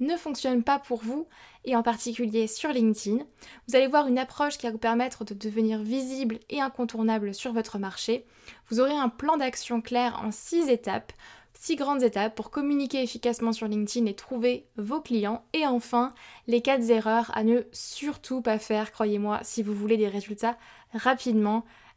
ne fonctionne pas pour vous, et en particulier sur LinkedIn. Vous allez voir une approche qui va vous permettre de devenir visible et incontournable sur votre marché. Vous aurez un plan d'action clair en 6 étapes, 6 grandes étapes pour communiquer efficacement sur LinkedIn et trouver vos clients. Et enfin, les 4 erreurs à ne surtout pas faire, croyez-moi, si vous voulez des résultats rapidement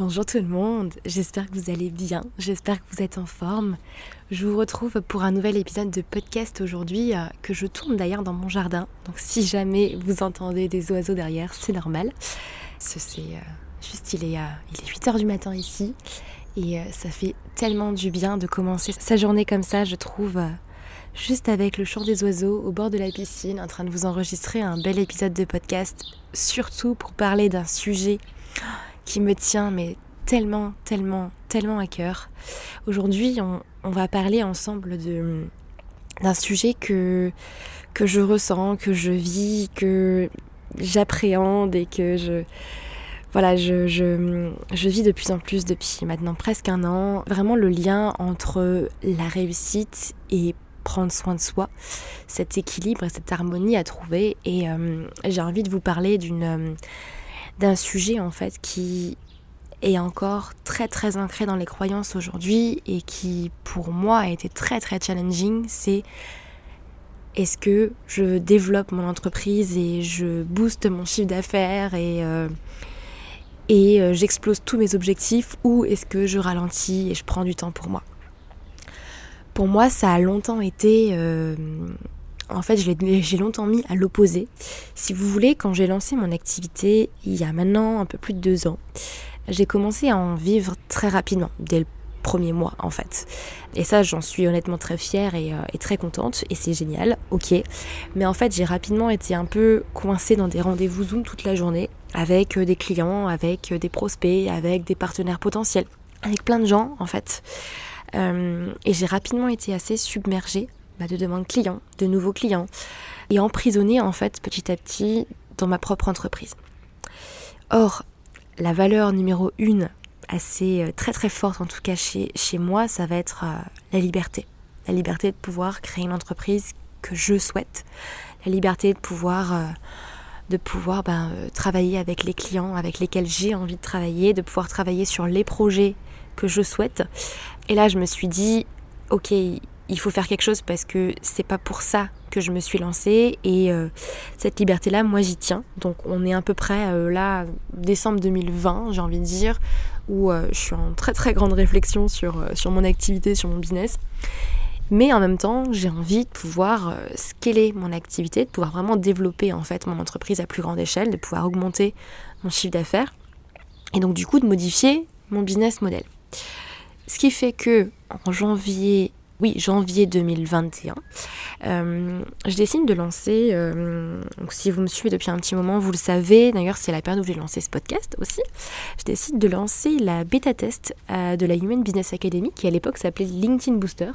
Bonjour tout le monde, j'espère que vous allez bien, j'espère que vous êtes en forme. Je vous retrouve pour un nouvel épisode de podcast aujourd'hui euh, que je tourne d'ailleurs dans mon jardin. Donc si jamais vous entendez des oiseaux derrière, c'est normal. C'est euh, juste, il est, euh, il est 8h du matin ici et ça fait tellement du bien de commencer sa journée comme ça, je trouve, juste avec le chant des oiseaux au bord de la piscine, en train de vous enregistrer un bel épisode de podcast, surtout pour parler d'un sujet qui me tient mais tellement, tellement, tellement à cœur. Aujourd'hui, on, va parler ensemble d'un sujet que, que je ressens, que je vis, que j'appréhende et que je, voilà, je, je, je, vis de plus en plus depuis maintenant presque un an. Vraiment le lien entre la réussite et prendre soin de soi, cet équilibre, cette harmonie à trouver. Et euh, j'ai envie de vous parler d'une d'un sujet en fait qui est encore très très ancré dans les croyances aujourd'hui et qui pour moi a été très très challenging, c'est est-ce que je développe mon entreprise et je booste mon chiffre d'affaires et, euh, euh, j'explose tous mes objectifs ou est-ce que je ralentis et je prends du temps pour moi? Pour moi ça a longtemps été... Euh, en fait, j'ai longtemps mis à l'opposé. Si vous voulez, quand j'ai lancé mon activité il y a maintenant un peu plus de deux ans, j'ai commencé à en vivre très rapidement, dès le premier mois en fait. Et ça, j'en suis honnêtement très fière et, euh, très contente, et c'est génial, ok. Mais en fait, j'ai rapidement été un peu coincée dans des rendez-vous Zoom toute la journée, avec euh, des clients, avec euh, des prospects, avec des partenaires potentiels, avec plein de gens en fait. et j'ai rapidement été assez submergée bah, de demandes clients, de nouveaux clients, et emprisonnée en fait petit à petit dans ma propre entreprise. Or, la valeur numéro une, assez euh, très très forte en tout cas chez, moi, ça va être euh, la liberté. La liberté de pouvoir créer une entreprise que je souhaite. La liberté de pouvoir, euh, de pouvoir ben, travailler avec les clients avec lesquels j'ai envie de travailler, de pouvoir travailler sur les projets que je souhaite. Et là, je me suis dit, ok, il faut faire quelque chose parce que c'est pas pour ça que je me suis lancée et euh, cette liberté là moi j'y tiens. Donc on est à peu près euh, là décembre 2020 j'ai envie de dire où euh, je suis en très très grande réflexion sur, sur mon activité sur mon business. Mais en même temps j'ai envie de pouvoir scaler mon activité de pouvoir vraiment développer en fait mon entreprise à plus grande échelle de pouvoir augmenter mon chiffre d'affaires et donc du coup de modifier mon business model. Ce qui fait que en janvier oui, janvier 2021, euh, je décide de lancer, euh, si vous me suivez depuis un petit moment, vous le savez, d'ailleurs c'est la période où j'ai lancé ce podcast aussi, je décide de lancer la bêta test euh, de la Human Business Academy, qui à l'époque s'appelait LinkedIn Booster,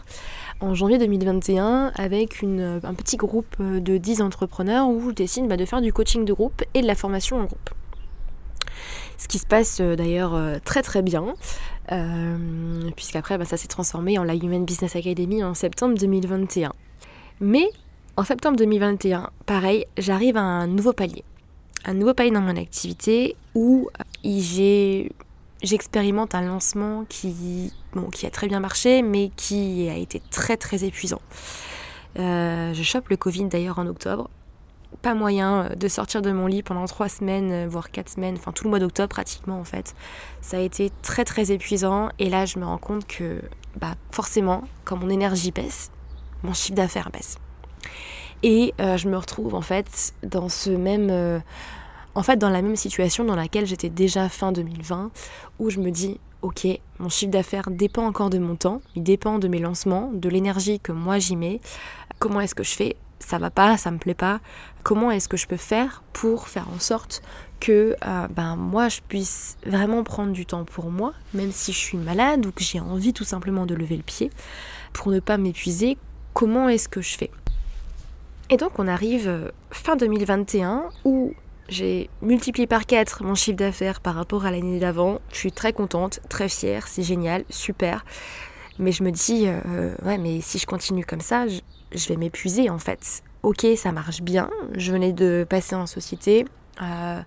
en janvier 2021, avec un petit groupe de 10 entrepreneurs où je décide bah, de faire du coaching de groupe et de la formation en groupe. Ce qui se passe d'ailleurs très très bien. Euh, puisqu'après bah, ça s'est transformé en la Human Business Academy en septembre 2021. Mais en septembre 2021, pareil, j'arrive à un nouveau palier. Un nouveau palier dans mon activité où j'ai j'expérimente un lancement qui, bon, qui a très bien marché, mais qui a été très très épuisant. Euh, je chope le Covid d'ailleurs en octobre pas moyen euh, de sortir de mon lit pendant trois semaines, euh, voire quatre semaines, enfin tout le mois d'octobre pratiquement en fait. Ça a été très très épuisant et là je me rends compte que bah forcément quand mon énergie baisse, mon chiffre d'affaires baisse. Et euh, je me retrouve en fait dans ce même... en fait dans la même situation dans laquelle j'étais déjà fin 2020 où je me dis ok, mon chiffre d'affaires dépend encore de mon temps, il dépend de mes lancements, de l'énergie que moi j'y mets. Comment est-ce que je fais ça va pas, ça me plaît pas. Comment est-ce que je peux faire pour faire en sorte que euh, ben moi je puisse vraiment prendre du temps pour moi, même si je suis malade ou que j'ai envie tout simplement de lever le pied, pour ne pas m'épuiser. Comment est-ce que je fais? Et donc on arrive euh, fin 2021 où j'ai multiplié par 4 mon chiffre d'affaires par rapport à l'année d'avant. Je suis très contente, très fière, c'est génial, super. Mais je me dis, euh, ouais, mais si je continue comme ça, vais m'épuiser en fait. Ok, ça marche bien, je venais de passer en société, euh,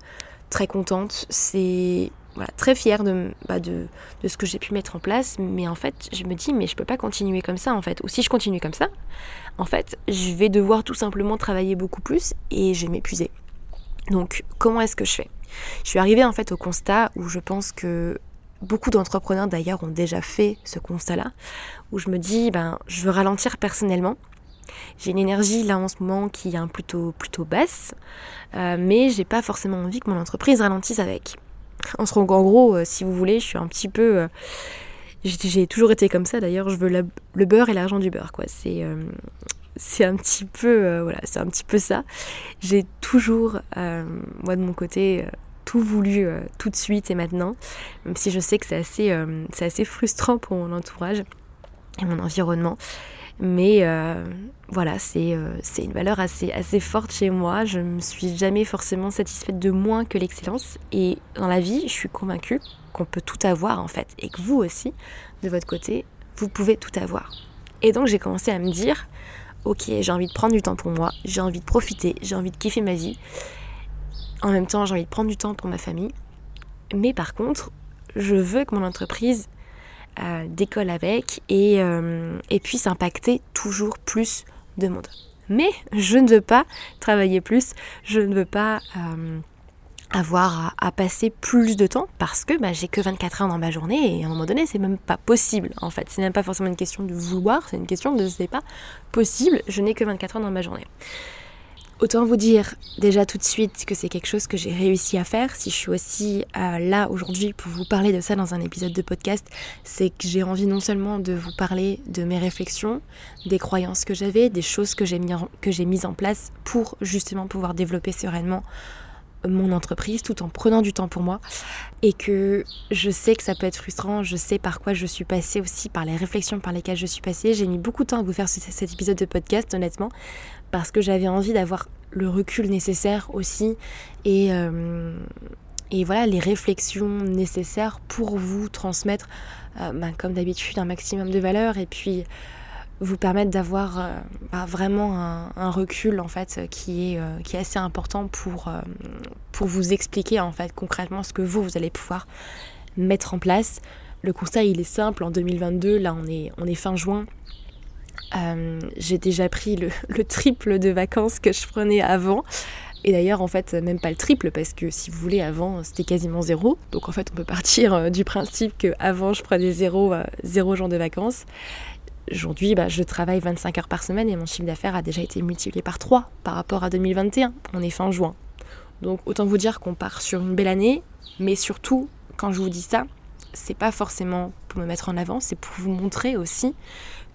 très contente, c'est très fière de, bah, de, de, ce que j'ai pu mettre en place, mais en fait je me dis mais je peux pas continuer comme ça en fait, ou si je continue comme ça, en fait je vais devoir tout simplement travailler beaucoup plus et je vais m'épuiser. Donc comment est-ce que je fais? Je suis arrivée en fait au constat où je pense que beaucoup d'entrepreneurs d'ailleurs ont déjà fait ce constat-là, où je me dis ben je veux ralentir personnellement j'ai une énergie là en ce moment qui est plutôt, plutôt basse, euh, mais j'ai pas forcément envie que mon entreprise ralentisse avec. En, gros, euh, si vous voulez, je suis un petit peu. Euh, j'ai toujours été comme ça d'ailleurs, je veux le beurre et l'argent du beurre. C'est. c'est un petit peu voilà c'est un petit peu ça j'ai toujours moi de mon côté tout voulu tout de suite et maintenant même si je sais que c'est assez c'est assez frustrant pour mon entourage et mon environnement mais euh, voilà, euh, c'est une valeur assez, assez forte chez moi. Je ne me suis jamais forcément satisfaite de moins que l'excellence. Et dans la vie, je suis convaincue qu'on peut tout avoir en fait. Et que vous aussi, de votre côté, vous pouvez tout avoir. Et donc j'ai commencé à me dire, ok, j'ai envie de prendre du temps pour moi, j'ai envie de profiter, j'ai envie de kiffer ma vie. En même temps, j'ai envie de prendre du temps pour ma famille. Mais par contre, je veux que mon entreprise décolle avec et, euh, et puisse impacter toujours plus de monde. Mais je ne veux pas travailler plus, je ne veux pas euh, avoir à, passer plus de temps parce que bah, j'ai que 24 heures dans ma journée et à un moment donné c'est même pas possible en fait. C'est même pas forcément une question de vouloir, c'est une question de c'est pas possible, je n'ai que 24 heures dans ma journée. Autant vous dire déjà tout de suite que c'est quelque chose que j'ai réussi à faire. Si je suis aussi euh, là aujourd'hui pour vous parler de ça dans un épisode de podcast, c'est que j'ai envie non seulement de vous parler de mes réflexions, des croyances que j'avais, des choses que j'ai que j'ai mises en place pour justement pouvoir développer sereinement mon entreprise tout en prenant du temps pour moi et que je sais que ça peut être frustrant, je sais par quoi je suis passée aussi, par les réflexions par lesquelles je suis passée. J'ai mis beaucoup de temps à vous faire cet épisode de podcast honnêtement parce que j'avais envie d'avoir le recul nécessaire aussi et, euh, voilà les réflexions nécessaires pour vous transmettre euh, bah, comme d'habitude un maximum de valeur et puis vous permettre d'avoir euh, bah, vraiment un, recul en fait qui est, assez important pour, vous expliquer en fait concrètement ce que vous vous allez pouvoir mettre en place. Le constat il est simple en 2022, là on est, on est fin juin, j'ai déjà pris le, le, triple de vacances que je prenais avant. Et d'ailleurs, en fait, même pas le triple, parce que si vous voulez, avant, c'était quasiment zéro. Donc en fait, on peut partir du principe qu'avant, je prenais zéro, zéro jour de vacances. Aujourd'hui, bah, je travaille 25 heures par semaine et mon chiffre d'affaires a déjà été multiplié par 3 par rapport à 2021. On est fin juin. Donc autant vous dire qu'on part sur une belle année, mais surtout, quand je vous dis ça, c'est pas forcément pour me mettre en avant, c'est pour vous montrer aussi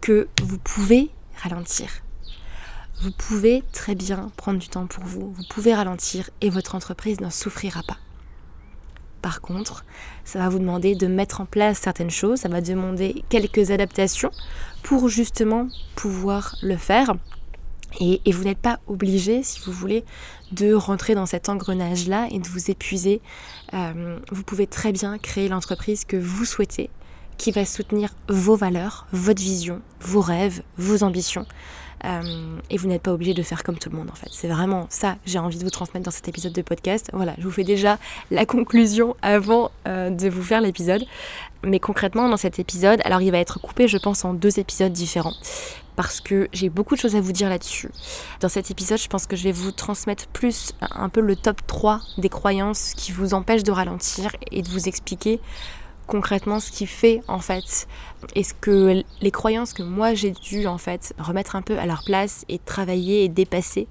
que vous pouvez ralentir. Vous pouvez très bien prendre du temps pour vous, vous pouvez ralentir et votre entreprise n'en souffrira pas. Par contre, ça va vous demander de mettre en place certaines choses, ça va demander quelques adaptations pour justement pouvoir le faire. Et, vous n'êtes pas obligé, si vous voulez, de rentrer dans cet engrenage-là et de vous épuiser. Euh, vous pouvez très bien créer l'entreprise que vous souhaitez, qui va soutenir vos valeurs, votre vision, vos rêves, vos ambitions. Euh, et vous n'êtes pas obligé de faire comme tout le monde en fait. C'est vraiment ça j'ai envie de vous transmettre dans cet épisode de podcast. Voilà, je vous fais déjà la conclusion avant euh, de vous faire l'épisode. Mais concrètement, dans cet épisode, alors il va être coupé, je pense, en deux épisodes différents. Parce que j'ai beaucoup de choses à vous dire là-dessus. Dans cet épisode, je pense que je vais vous transmettre plus un peu le top 3 des croyances qui vous empêchent de ralentir et de vous expliquer concrètement ce qui fait en fait. Et ce que les croyances que moi j'ai dû en fait remettre un peu à leur place et travailler et dépasser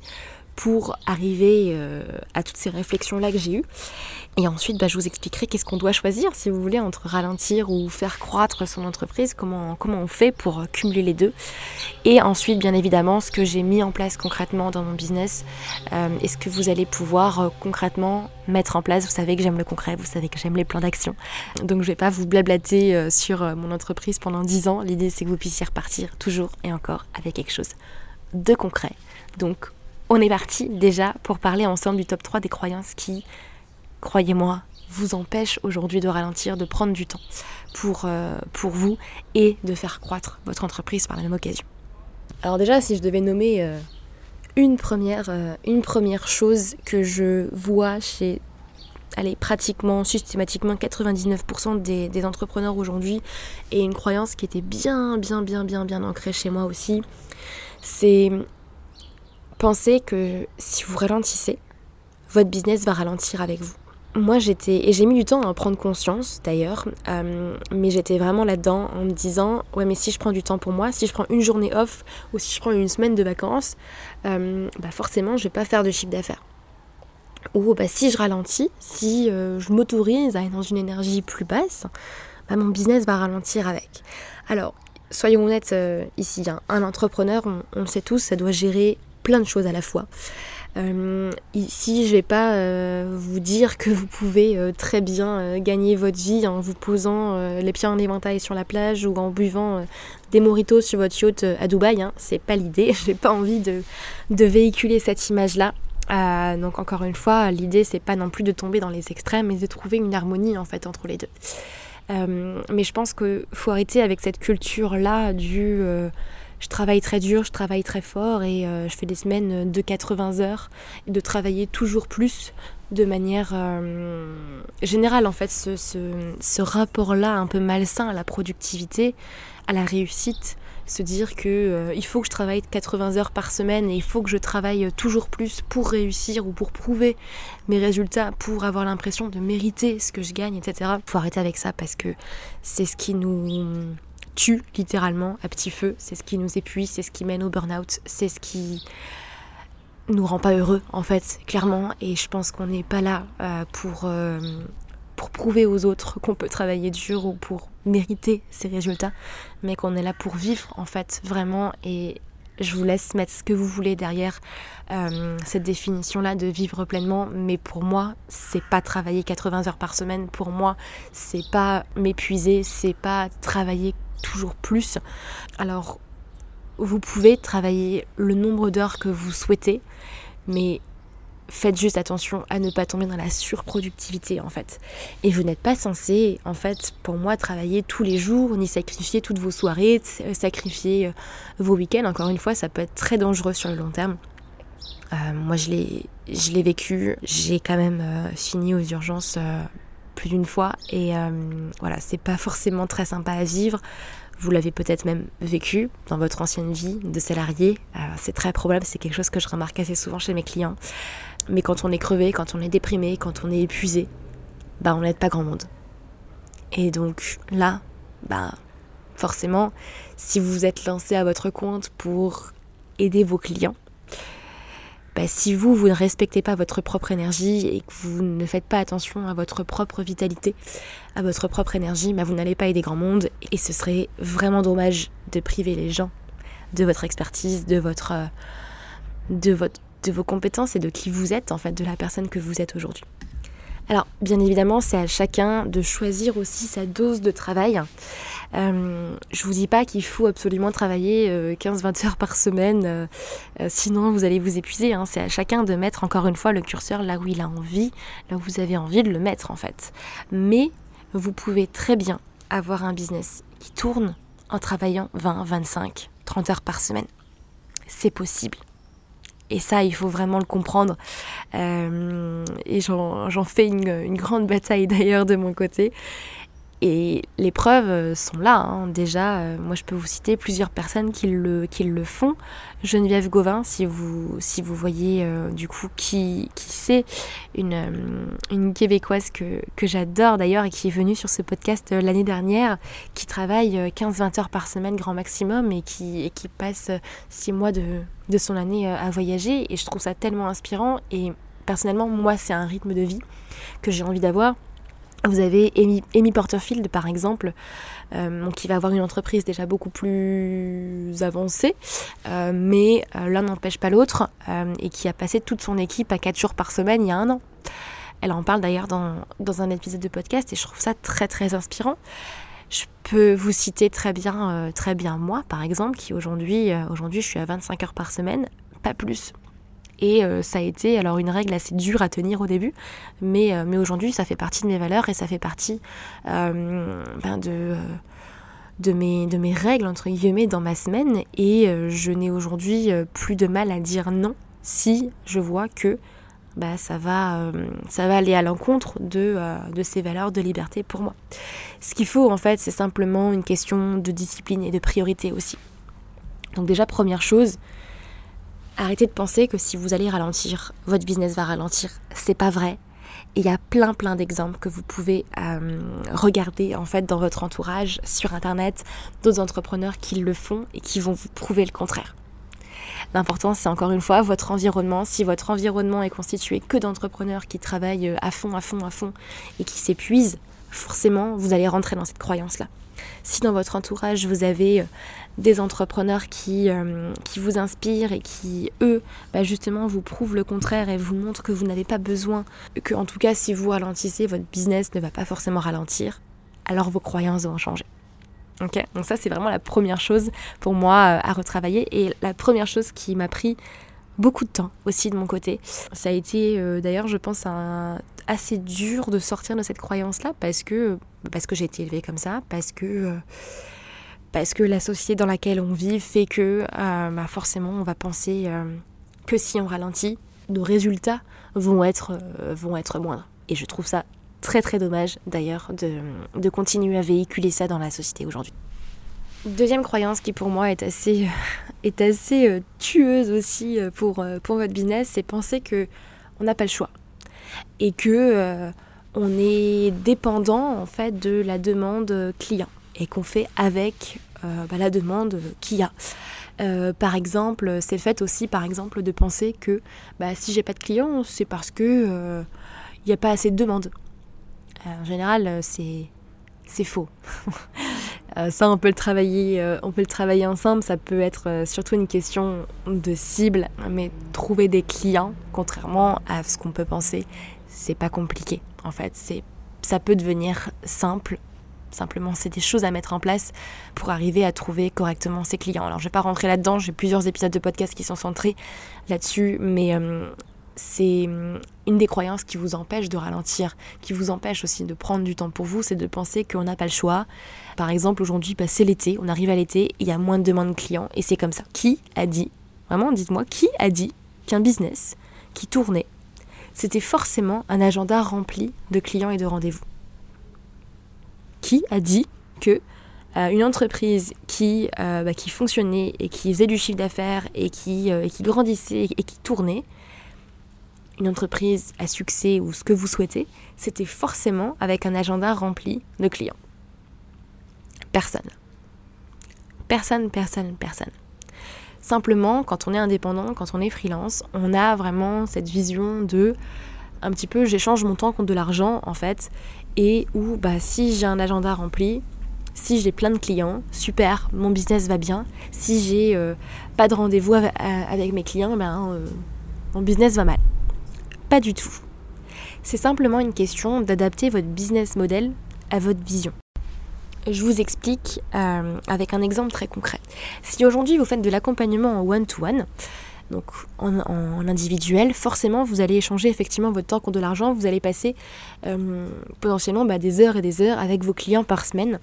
pour arriver euh, à toutes ces réflexions là que j'ai eues et ensuite, bah, je vous expliquerai qu'est-ce qu'on doit choisir, si vous voulez, entre ralentir ou faire croître son entreprise, comment, on fait pour cumuler les deux. Et ensuite, bien évidemment, ce que j'ai mis en place concrètement dans mon business euh, et ce que vous allez pouvoir euh, concrètement mettre en place. Vous savez que j'aime le concret, vous savez que j'aime les plans d'action. Donc, je vais pas vous blablater euh, sur mon entreprise pendant 10 ans. L'idée, c'est que vous puissiez repartir toujours et encore avec quelque chose de concret. Donc, on est parti déjà pour parler ensemble du top 3 des croyances qui croyez-moi, vous empêche aujourd'hui de ralentir, de prendre du temps pour, euh, pour vous et de faire croître votre entreprise par la même occasion. Alors déjà, si je devais nommer euh, une, première, euh, une première chose que je vois chez allez, pratiquement, systématiquement 99% des, des entrepreneurs aujourd'hui et une croyance qui était bien, bien, bien, bien, bien ancrée chez moi aussi, c'est penser que si vous ralentissez, votre business va ralentir avec vous moi j'étais, et j'ai mis du temps à prendre conscience d'ailleurs, euh, mais j'étais vraiment là-dedans en me disant, ouais mais si je prends du temps pour moi, si je prends une journée off ou si je prends une semaine de vacances, euh, bah forcément je vais pas faire de chiffre d'affaires. Ou bah si je ralentis, si euh, je m'autorise à être dans une énergie plus basse, bah, mon business va ralentir avec. Alors, soyons honnêtes ici, hein, un entrepreneur, on le sait tous, ça doit gérer plein de choses à la fois. Euh, ici, je vais pas euh, vous dire que vous pouvez euh, très bien gagner votre vie en vous posant les pieds en éventail sur la plage ou en buvant des moritos sur votre yacht à Dubaï. Hein. C'est pas l'idée. J'ai pas envie de, de véhiculer cette image-là. donc encore une fois, l'idée c'est pas non plus de tomber dans les extrêmes, mais de trouver une harmonie en fait entre les deux. mais je pense qu'il faut arrêter avec cette culture-là du je travaille très dur, je travaille très fort et euh, je fais des semaines de 80 heures de travailler toujours plus de manière euh, générale en fait ce, ce, rapport-là un peu malsain à la productivité, à la réussite, se dire que euh, il faut que je travaille 80 heures par semaine et il faut que je travaille toujours plus pour réussir ou pour prouver mes résultats, pour avoir l'impression de mériter ce que je gagne, etc. Faut arrêter avec ça parce que c'est ce qui nous tue littéralement à petit feu. C'est ce qui nous épuise, c'est ce qui mène au burn-out, c'est ce qui nous rend pas heureux en fait, clairement. Et je pense qu'on n'est pas là euh, pour, euh, pour prouver aux autres qu'on peut travailler dur ou pour mériter ces résultats, mais qu'on est là pour vivre en fait, vraiment. Et je vous laisse mettre ce que vous voulez derrière euh, cette définition-là de vivre pleinement. Mais pour moi, c'est pas travailler 80 heures par semaine. Pour moi, c'est pas m'épuiser, c'est pas travailler toujours plus. Alors, vous pouvez travailler le nombre d'heures que vous souhaitez, mais faites juste attention à ne pas tomber dans la surproductivité en fait. Et vous n'êtes pas censé, en fait, pour moi, travailler tous les jours, ni sacrifier toutes vos soirées, euh, sacrifier euh, vos week-ends. Encore une fois, ça peut être très dangereux sur le long terme. Euh, moi, je l'ai vécu. J'ai quand même fini aux urgences plus d'une fois et voilà, c'est pas forcément très sympa à vivre. Vous l'avez peut-être même vécu dans votre ancienne vie de salarié. Euh, c'est très probable, c'est quelque chose que je remarque assez souvent chez mes clients. Mais quand on est crevé, quand on est déprimé, quand on est épuisé, bah on n'aide pas grand monde. Et donc là, bah forcément, si vous vous êtes lancé à votre compte pour aider vos clients, bah, si vous, vous ne respectez pas votre propre énergie et que vous ne faites pas attention à votre propre vitalité, à votre propre énergie, bah, vous n'allez pas aider grand monde et ce serait vraiment dommage de priver les gens de votre expertise, de votre, euh, de votre, de vos compétences et de qui vous êtes en fait, de la personne que vous êtes aujourd'hui. Alors, bien évidemment, c'est à chacun de choisir aussi sa dose de travail. Euh, je vous dis pas qu'il faut absolument travailler 15-20 euh, heures par semaine, euh, sinon vous allez vous épuiser. Hein. C'est à chacun de mettre encore une fois le curseur là où il a envie, là où vous avez envie de le mettre en fait. Mais vous pouvez très bien avoir un business qui tourne en travaillant 20, 25, 30 heures par semaine. C'est possible. Et ça, il faut vraiment le comprendre. Euh, et j'en fais une, grande bataille d'ailleurs de mon côté. Et les preuves euh, sont là. Hein. Déjà, euh, moi je peux vous citer plusieurs personnes qui le, qui le font. Geneviève Gauvin, si vous, si vous voyez du coup qui, qui c'est, une, une québécoise que, que j'adore d'ailleurs et qui est venue sur ce podcast l'année dernière, qui travaille 15-20 heures par semaine grand maximum et qui, et qui passe 6 mois de, de son année euh, à voyager et je trouve ça tellement inspirant et personnellement moi c'est un rythme de vie que j'ai envie d'avoir. Vous avez Amy, Porterfield par exemple, euh, qui va avoir une entreprise déjà beaucoup plus avancée, euh, mais l'un n'empêche pas l'autre, et qui a passé toute son équipe à 4 jours par semaine il y a un an. Elle en parle d'ailleurs dans, dans un épisode de podcast et je trouve ça très très inspirant. Je peux vous citer très bien, euh, très bien moi, par exemple, qui aujourd'hui, euh, aujourd'hui, je suis à 25 heures par semaine, pas plus. Et euh, ça a été alors une règle assez dure à tenir au début, mais, mais aujourd'hui, ça fait partie de mes valeurs et ça fait partie ben de de mes, de mes règles, entre guillemets, dans ma semaine. Et je n'ai aujourd'hui plus de mal à dire non si je vois que bah, ça, va, euh, ça va aller à l'encontre de, euh, de ces valeurs de liberté pour moi. Ce qu'il faut en fait, c'est simplement une question de discipline et de priorité aussi. Donc déjà, première chose, arrêtez de penser que si vous allez ralentir, votre business va ralentir. C'est pas vrai. Il y a plein plein d'exemples que vous pouvez euh, regarder en fait dans votre entourage sur internet, d'autres entrepreneurs qui le font et qui vont vous prouver le contraire. L'important, c'est encore une fois votre environnement. Si votre environnement est constitué que d'entrepreneurs qui travaillent euh, à fond, à fond, à fond et qui s'épuisent, forcément, vous allez rentrer dans cette croyance-là. Si dans votre entourage, vous avez euh, des entrepreneurs qui, euh, qui vous inspirent et qui, eux, bah, justement, vous prouvent le contraire et vous montrent que vous n'avez pas besoin, que en tout cas, si vous ralentissez, votre business ne va pas forcément ralentir, alors vos croyances vont changer. Donc ça, c'est vraiment la première chose pour moi euh, à retravailler et la première chose qui m'a pris beaucoup de temps aussi de mon côté. Ça a été euh, d'ailleurs, je pense, assez dur de sortir de cette croyance-là parce que, parce que j'ai été élevée comme ça, parce que, parce que la société dans laquelle on vit fait que bah forcément on va penser que si on ralentit, nos résultats vont être, vont être moindres. Et je trouve ça très très dommage d'ailleurs de, continuer à véhiculer ça dans la société aujourd'hui. Deuxième croyance qui pour moi est assez, est assez euh, tueuse aussi euh, pour, euh, pour votre business, c'est penser que on n'a pas le choix et que on est dépendant en fait de la demande client et qu'on fait avec bah, la demande qu'il y a. par exemple, c'est le fait aussi, par exemple, de penser que bah, si j'ai pas de clients, c'est parce que il n'y a pas assez de demandes. En général, euh, c'est c'est faux. Euh, ça, on peut le travailler, euh, on peut le travailler ensemble. Ça peut être surtout une question de cible, mais trouver des clients, contrairement à ce qu'on peut penser, c'est pas compliqué. En fait, c'est ça peut devenir simple. Simplement, c'est des choses à mettre en place pour arriver à trouver correctement ses clients. Alors, je vais pas rentrer là-dedans. J'ai plusieurs épisodes de podcast qui sont centrés là-dessus, mais c'est hum, une des croyances qui vous empêche de ralentir, qui vous empêche aussi de prendre du temps pour vous, c'est de penser qu'on n'a pas le choix. Par exemple, aujourd'hui, bah, c'est l'été, on arrive à l'été, il y a moins de demandes clients et c'est comme ça. Qui a dit, vraiment, dites-moi, qui a dit qu'un business qui tournait, c'était forcément un agenda rempli de clients et de rendez-vous? Qui a dit que euh, une entreprise qui, euh, bah, qui fonctionnait et qui faisait du chiffre d'affaires et euh, qui grandissait et qui tournait, une entreprise à succès ou ce que vous souhaitez, c'était forcément avec un agenda rempli de clients. Personne. Personne, personne, personne. Simplement, quand on est indépendant, quand on est freelance, on a vraiment cette vision de un petit peu j'échange mon temps contre de l'argent en fait et où bah si j'ai un agenda rempli si j'ai plein de clients, super, mon business va bien. Si j'ai euh, pas de rendez-vous avec mes clients, ben, euh, mon business va mal. Pas du tout. C'est simplement une question d'adapter votre business model à votre vision. Je vous explique euh, avec un exemple très concret. Si aujourd'hui vous faites de l'accompagnement en one-to-one, donc en, individuel, forcément vous allez échanger effectivement votre temps contre de l'argent, vous allez passer potentiellement bah, des heures et des heures avec vos clients par semaine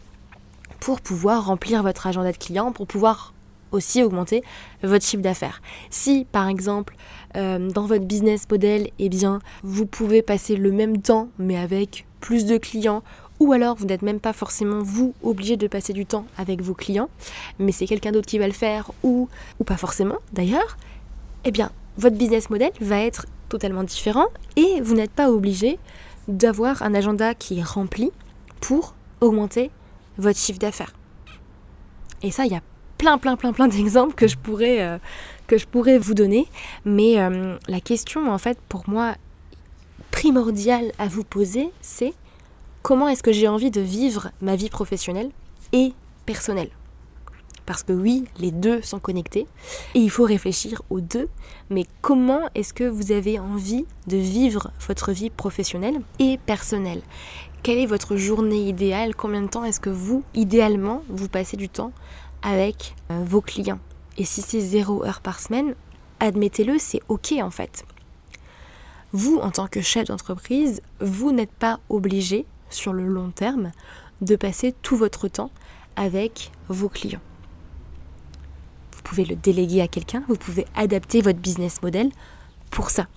pour pouvoir remplir votre agenda de client, pour pouvoir aussi augmenter votre chiffre d'affaires. Si par exemple euh, dans votre business model, eh bien vous pouvez passer le même temps mais avec plus de clients ou alors vous n'êtes même pas forcément vous obligé de passer du temps avec vos clients, mais c'est quelqu'un d'autre qui va le faire ou, ou pas forcément d'ailleurs, eh bien votre business model va être totalement différent et vous n'êtes pas obligé d'avoir un agenda qui est rempli pour augmenter votre chiffre d'affaires. Et ça, il y a plein, plein, plein, plein d'exemples que je pourrais, euh, vous donner. Mais euh, la question, en fait, pour moi, primordiale à vous poser, c'est comment est-ce que j'ai envie de vivre ma vie professionnelle et personnelle? Parce que oui, les deux sont connectés. Et il faut réfléchir aux deux. Mais comment est-ce que vous avez envie de vivre votre vie professionnelle et personnelle? Quelle est votre journée idéale? Combien de temps est-ce que vous, idéalement, vous passez du temps avec euh, vos clients? Et si c'est zéro heure par semaine, admettez-le, c'est ok en fait. Vous, en tant que chef d'entreprise, vous n'êtes pas obligé, sur le long terme, de passer tout votre temps avec vos clients pouvez le déléguer à quelqu'un, vous pouvez adapter votre business model pour ça.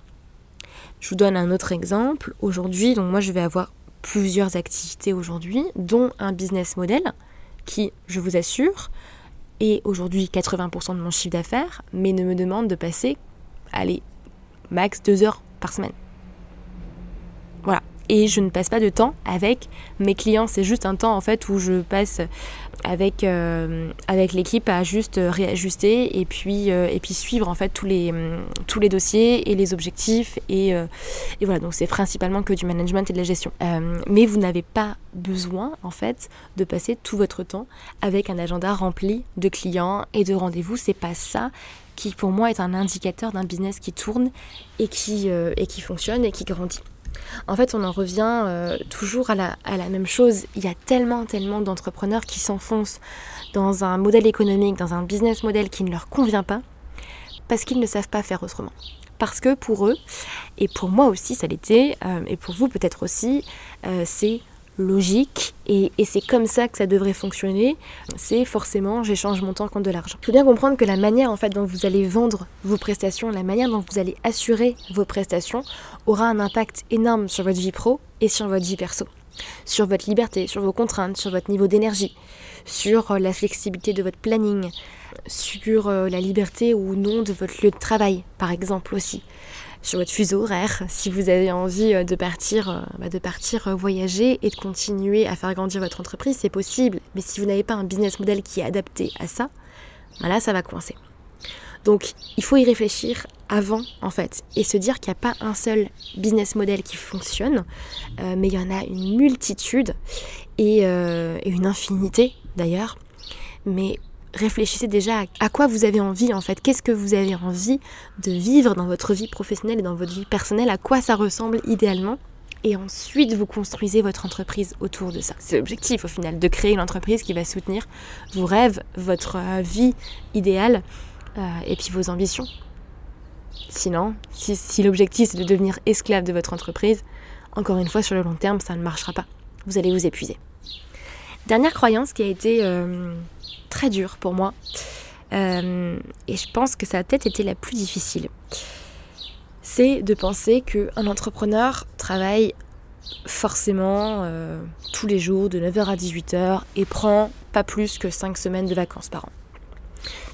Je vous donne un autre exemple. Aujourd'hui, donc moi je vais avoir plusieurs activités aujourd'hui, dont un business model qui, je vous assure, est aujourd'hui 80% de mon chiffre d'affaires, mais ne me demande de passer, allez, max deux heures par semaine. Voilà et je ne passe pas de temps avec mes clients. C'est juste un temps en fait où je passe avec, euh, avec l'équipe à juste réajuster et puis, euh, et puis suivre en fait tous les, tous les dossiers et les objectifs. Et, euh, et voilà, donc c'est principalement que du management et de la gestion. mais vous n'avez pas besoin en fait de passer tout votre temps avec un agenda rempli de clients et de rendez-vous. C'est pas ça qui pour moi est un indicateur d'un business qui tourne et qui, et qui fonctionne et qui grandit. En fait, on en revient euh, toujours à la, même chose. Il y a tellement, tellement d'entrepreneurs qui s'enfoncent dans un modèle économique, dans un business model qui ne leur convient pas, parce qu'ils ne savent pas faire autrement. Parce que pour eux, et pour moi aussi ça l'était, euh, et pour vous peut-être aussi, euh, c'est logique et, c'est comme ça que ça devrait fonctionner. C'est forcément j'échange mon temps contre de l'argent. Il faut bien comprendre que la manière en fait dont vous allez vendre vos prestations, la manière dont vous allez assurer vos prestations aura un impact énorme sur votre vie pro et sur votre vie perso. Sur votre liberté, sur vos contraintes, sur votre niveau d'énergie, sur euh, la flexibilité de votre planning, sur euh, la liberté ou non de votre lieu de travail, par exemple aussi sur votre fuseau horaire, si vous avez envie euh, de partir, euh, bah, de partir euh, voyager et de continuer à faire grandir votre entreprise, c'est possible. Mais si vous n'avez pas un business model qui est adapté à ça, bah là, ça va coincer. Donc, il faut y réfléchir avant, en fait, et se dire qu'il n'y a pas un seul business model qui fonctionne, mais il y en a une multitude et, et une infinité d'ailleurs. Mais réfléchissez déjà à quoi vous avez envie en fait, qu'est-ce que vous avez envie de vivre dans votre vie professionnelle et dans votre vie personnelle, à quoi ça ressemble idéalement? Et ensuite, vous construisez votre entreprise autour de ça. C'est l'objectif au final, de créer une entreprise qui va soutenir vos rêves, votre euh, vie idéale euh, et puis vos ambitions. Sinon, si, l'objectif c'est de devenir esclave de votre entreprise, encore une fois, sur le long terme, ça ne marchera pas. Vous allez vous épuiser. Dernière croyance qui a été euh, très dure pour moi, euh, et je pense que ça a peut-être été la plus difficile, c'est de penser qu'un entrepreneur travaille forcément euh, tous les jours de 9h à 18h et prend pas plus que 5 semaines de vacances par an.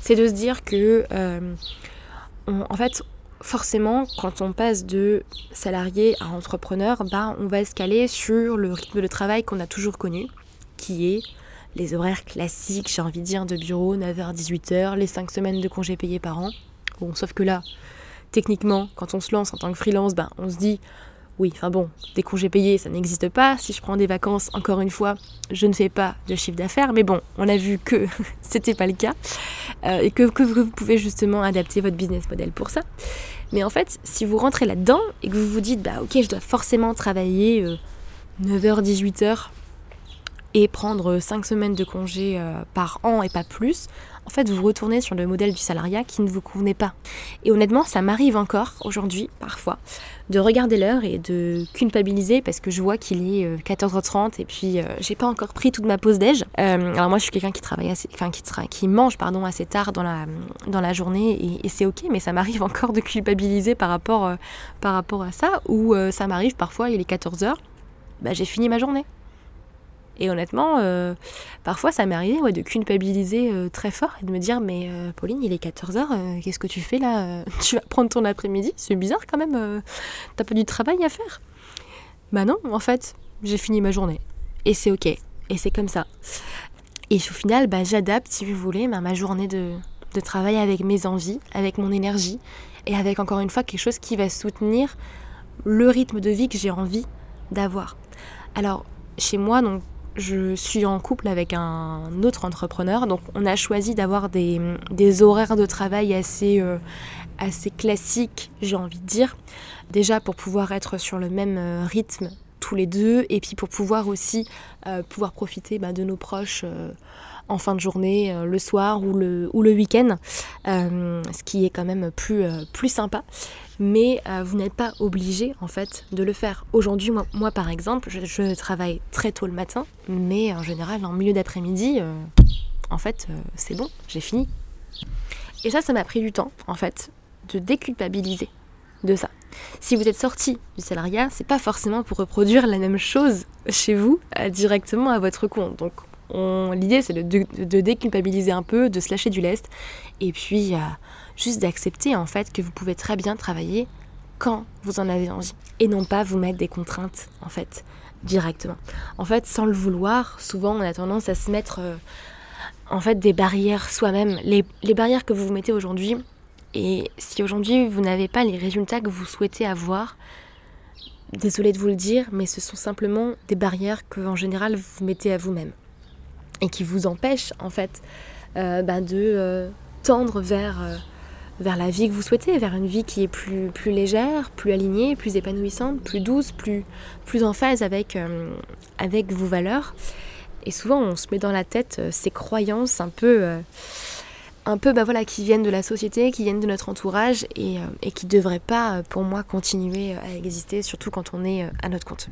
C'est de se dire que, euh, en fait, forcément, quand on passe de salarié à entrepreneur, bah, on va escaler sur le rythme de travail qu'on a toujours connu, qui est les horaires classiques, j'ai envie de dire, de bureau, 9h-18h, les 5 semaines de congés payés par an. Bon, sauf que là, techniquement, quand on se lance en tant que freelance, ben, on se dit oui, enfin bon, des congés payés, ça n'existe pas. Si je prends des vacances, encore une fois, je ne fais pas de chiffre d'affaires. Mais bon, on a vu que c'était pas le cas euh, et que, vous pouvez justement adapter votre business model pour ça. Mais en fait, si vous rentrez là-dedans et que vous vous dites, bah ok, je dois forcément travailler 9h, 18h et prendre 5 semaines de congés euh, par an et pas plus, en fait, vous retournez sur le modèle du salariat qui ne vous convenait pas. Et honnêtement, ça m'arrive encore aujourd'hui, parfois, de regarder l'heure et de culpabiliser parce que je vois qu'il est 14h30 euh, et puis euh, j'ai pas encore pris toute ma pause déj. Euh, alors moi, je suis quelqu'un qui travaille assez, enfin qui, mange pardon assez tard dans la dans la journée et, c'est ok, mais ça m'arrive encore de culpabiliser par rapport par rapport à ça ou ça m'arrive parfois il est 14h, bah, j'ai fini ma journée. Et honnêtement, euh, parfois ça m'est arrivé de culpabiliser euh, très fort et de me dire Mais euh, Pauline, il est 14h, qu'est-ce que tu fais là Tu vas prendre ton après-midi? C'est bizarre quand même, t'as pas du travail à faire Bah non, en fait, j'ai fini ma journée. Et c'est ok. Et c'est comme ça. Et au final, bah, j'adapte, si vous voulez, ma journée de, de travail avec mes envies, avec mon énergie et avec encore une fois quelque chose qui va soutenir le rythme de vie que j'ai envie d'avoir. Alors, chez moi, donc je suis en couple avec un autre entrepreneur, donc on a choisi d'avoir des, horaires de travail assez, euh, assez classiques, j'ai envie de dire. Déjà pour pouvoir être sur le même euh, rythme tous les deux, et puis pour pouvoir aussi euh, pouvoir profiter bah, de nos proches en fin de journée, le soir ou le, ou le week-end, ce qui est quand même plus, plus sympa. Mais vous n'êtes pas obligé en fait de le faire. Aujourd'hui, moi, par exemple, je, travaille très tôt le matin, mais en général en milieu d'après-midi, en fait, c'est bon, j'ai fini. Et ça, ça m'a pris du temps en fait de déculpabiliser de ça. Si vous êtes sorti du salariat, c'est pas forcément pour reproduire la même chose chez vous directement à votre compte. L'idée, c'est de, déculpabiliser un peu, de se lâcher du lest, et puis euh, juste d'accepter en fait que vous pouvez très bien travailler quand vous en avez envie, et non pas vous mettre des contraintes en fait directement. En fait, sans le vouloir, souvent on a tendance à se mettre euh, en fait des barrières soi-même, les, barrières que vous vous mettez aujourd'hui. Et si aujourd'hui vous n'avez pas les résultats que vous souhaitez avoir, désolé de vous le dire, mais ce sont simplement des barrières que en général vous mettez à vous-même et qui vous empêche en fait euh, bah, de euh, tendre vers, euh, vers la vie que vous souhaitez, vers une vie qui est plus, plus légère, plus alignée, plus épanouissante, plus douce, plus, plus en phase avec, avec vos valeurs. Et souvent on se met dans la tête ces croyances un peu, un peu bah, voilà, qui viennent de la société, qui viennent de notre entourage et, et qui ne devraient pas pour moi continuer à exister, surtout quand on est à notre compte.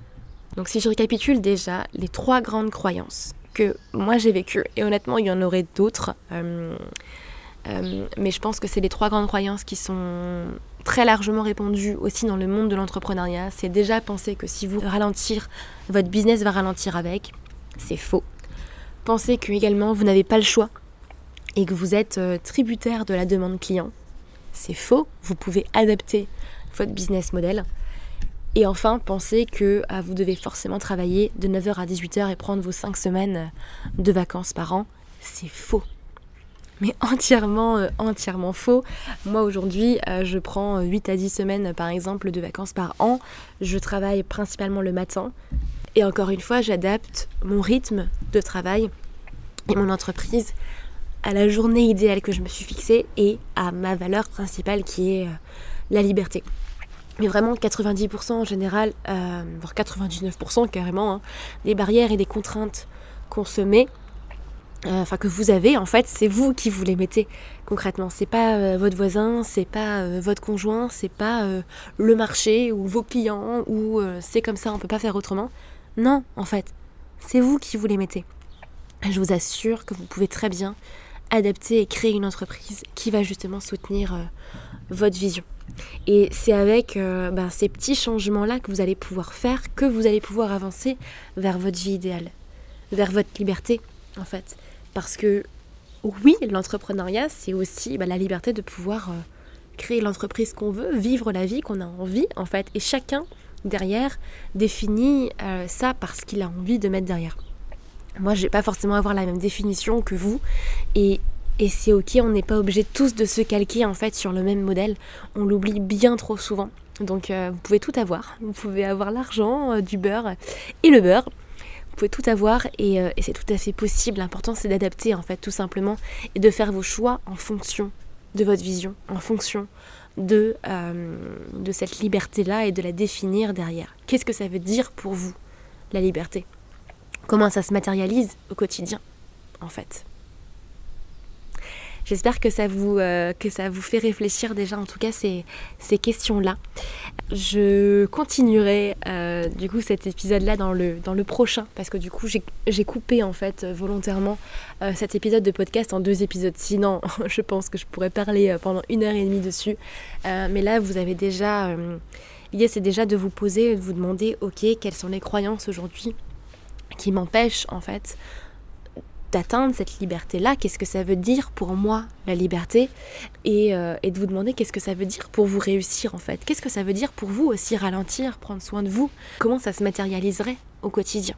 Donc si je récapitule déjà les trois grandes croyances que moi j'ai vécu. Et honnêtement, il y en aurait d'autres. Euh, euh, mais je pense que c'est les trois grandes croyances qui sont très largement répandues aussi dans le monde de l'entrepreneuriat. C'est déjà penser que si vous ralentir, votre business va ralentir avec. C'est faux. Pensez que également vous n'avez pas le choix et que vous êtes euh, tributaire de la demande client. C'est faux. Vous pouvez adapter votre business model. Et enfin, pensez que ah, vous devez forcément travailler de 9h à 18h et prendre vos 5 semaines de vacances par an. C'est faux. Mais entièrement, euh, entièrement faux. Moi aujourd'hui, euh, je prends 8 à 10 semaines par exemple de vacances par an. Je travaille principalement le matin. Et encore une fois, j'adapte mon rythme de travail et mon entreprise à la journée idéale que je me suis fixée et à ma valeur principale qui est euh, la liberté. Mais vraiment 90% en général, euh, voire 99% carrément, hein, des barrières et des contraintes qu'on se met, euh, enfin que vous avez, en fait, c'est vous qui vous les mettez concrètement. C'est pas euh, votre voisin, c'est pas votre conjoint, c'est pas le marché ou vos clients ou c'est comme ça, on peut pas faire autrement. Non, en fait, c'est vous qui vous les mettez. Je vous assure que vous pouvez très bien adapter et créer une entreprise qui va justement soutenir votre vision. Et c'est avec euh, ben, ces petits changements-là que vous allez pouvoir faire, que vous allez pouvoir avancer vers votre vie idéale, vers votre liberté, en fait, Parce que oui, l'entrepreneuriat, c'est aussi bah, la liberté de pouvoir euh, créer l'entreprise qu'on veut, vivre la vie qu'on a envie, en fait. Et chacun, derrière, définit euh, ça parce qu'il a envie de mettre derrière. Moi, je vais pas forcément avoir la même définition que vous. Et, et c'est ok, on n'est pas obligé tous de se calquer, en fait, sur le même modèle. On l'oublie bien trop souvent. Donc, euh, vous pouvez tout avoir. Vous pouvez avoir l'argent, du beurre et le beurre pouvez tout avoir euh, et, c'est tout à fait possible. L'important c'est d'adapter en fait tout simplement et de faire vos choix en fonction de votre vision, en fonction de, euh, de cette liberté-là et de la définir derrière. Qu'est-ce que ça veut dire pour vous, la liberté? Comment ça se matérialise au quotidien, en fait? J'espère que, ça vous, euh, que ça vous fait réfléchir déjà, en tout cas, ces, ces questions-là. Je continuerai euh, du coup cet épisode-là dans le, dans le prochain, parce que du coup, j'ai coupé en fait volontairement euh, cet épisode de podcast en deux épisodes. Sinon, je pense que je pourrais parler pendant une heure et demie dessus. mais là, vous avez déjà... L'idée, c'est déjà de vous poser, de vous demander, ok, quelles sont les croyances aujourd'hui qui m'empêchent en fait d'atteindre cette liberté-là, qu'est-ce que ça veut dire pour moi la liberté, euh, et, de vous demander qu'est-ce que ça veut dire pour vous réussir en fait, qu'est-ce que ça veut dire pour vous aussi ralentir, prendre soin de vous, comment ça se matérialiserait au quotidien?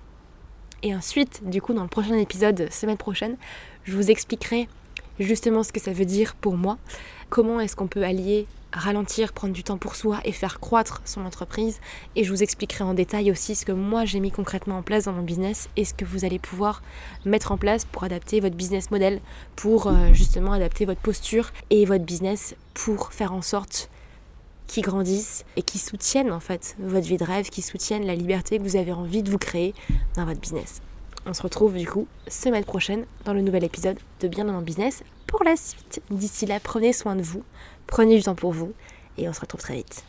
Et ensuite, du coup, dans le prochain épisode, semaine prochaine, je vous expliquerai justement ce que ça veut dire pour moi, comment est-ce qu'on peut allier ralentir, prendre du temps pour soi et faire croître son entreprise. Et je vous expliquerai en détail aussi ce que moi j'ai mis concrètement en place dans mon business et ce que vous allez pouvoir mettre en place pour adapter votre business model, pour euh, justement adapter votre posture et votre business pour faire en sorte qu'il grandisse et qu'il soutienne en fait votre vie de rêve, qu'il soutienne la liberté que vous avez envie de vous créer dans votre business. On se retrouve du coup semaine prochaine dans le nouvel épisode de Bien dans mon business pour la suite. D'ici là, prenez soin de vous, prenez du temps pour vous et on se retrouve très vite.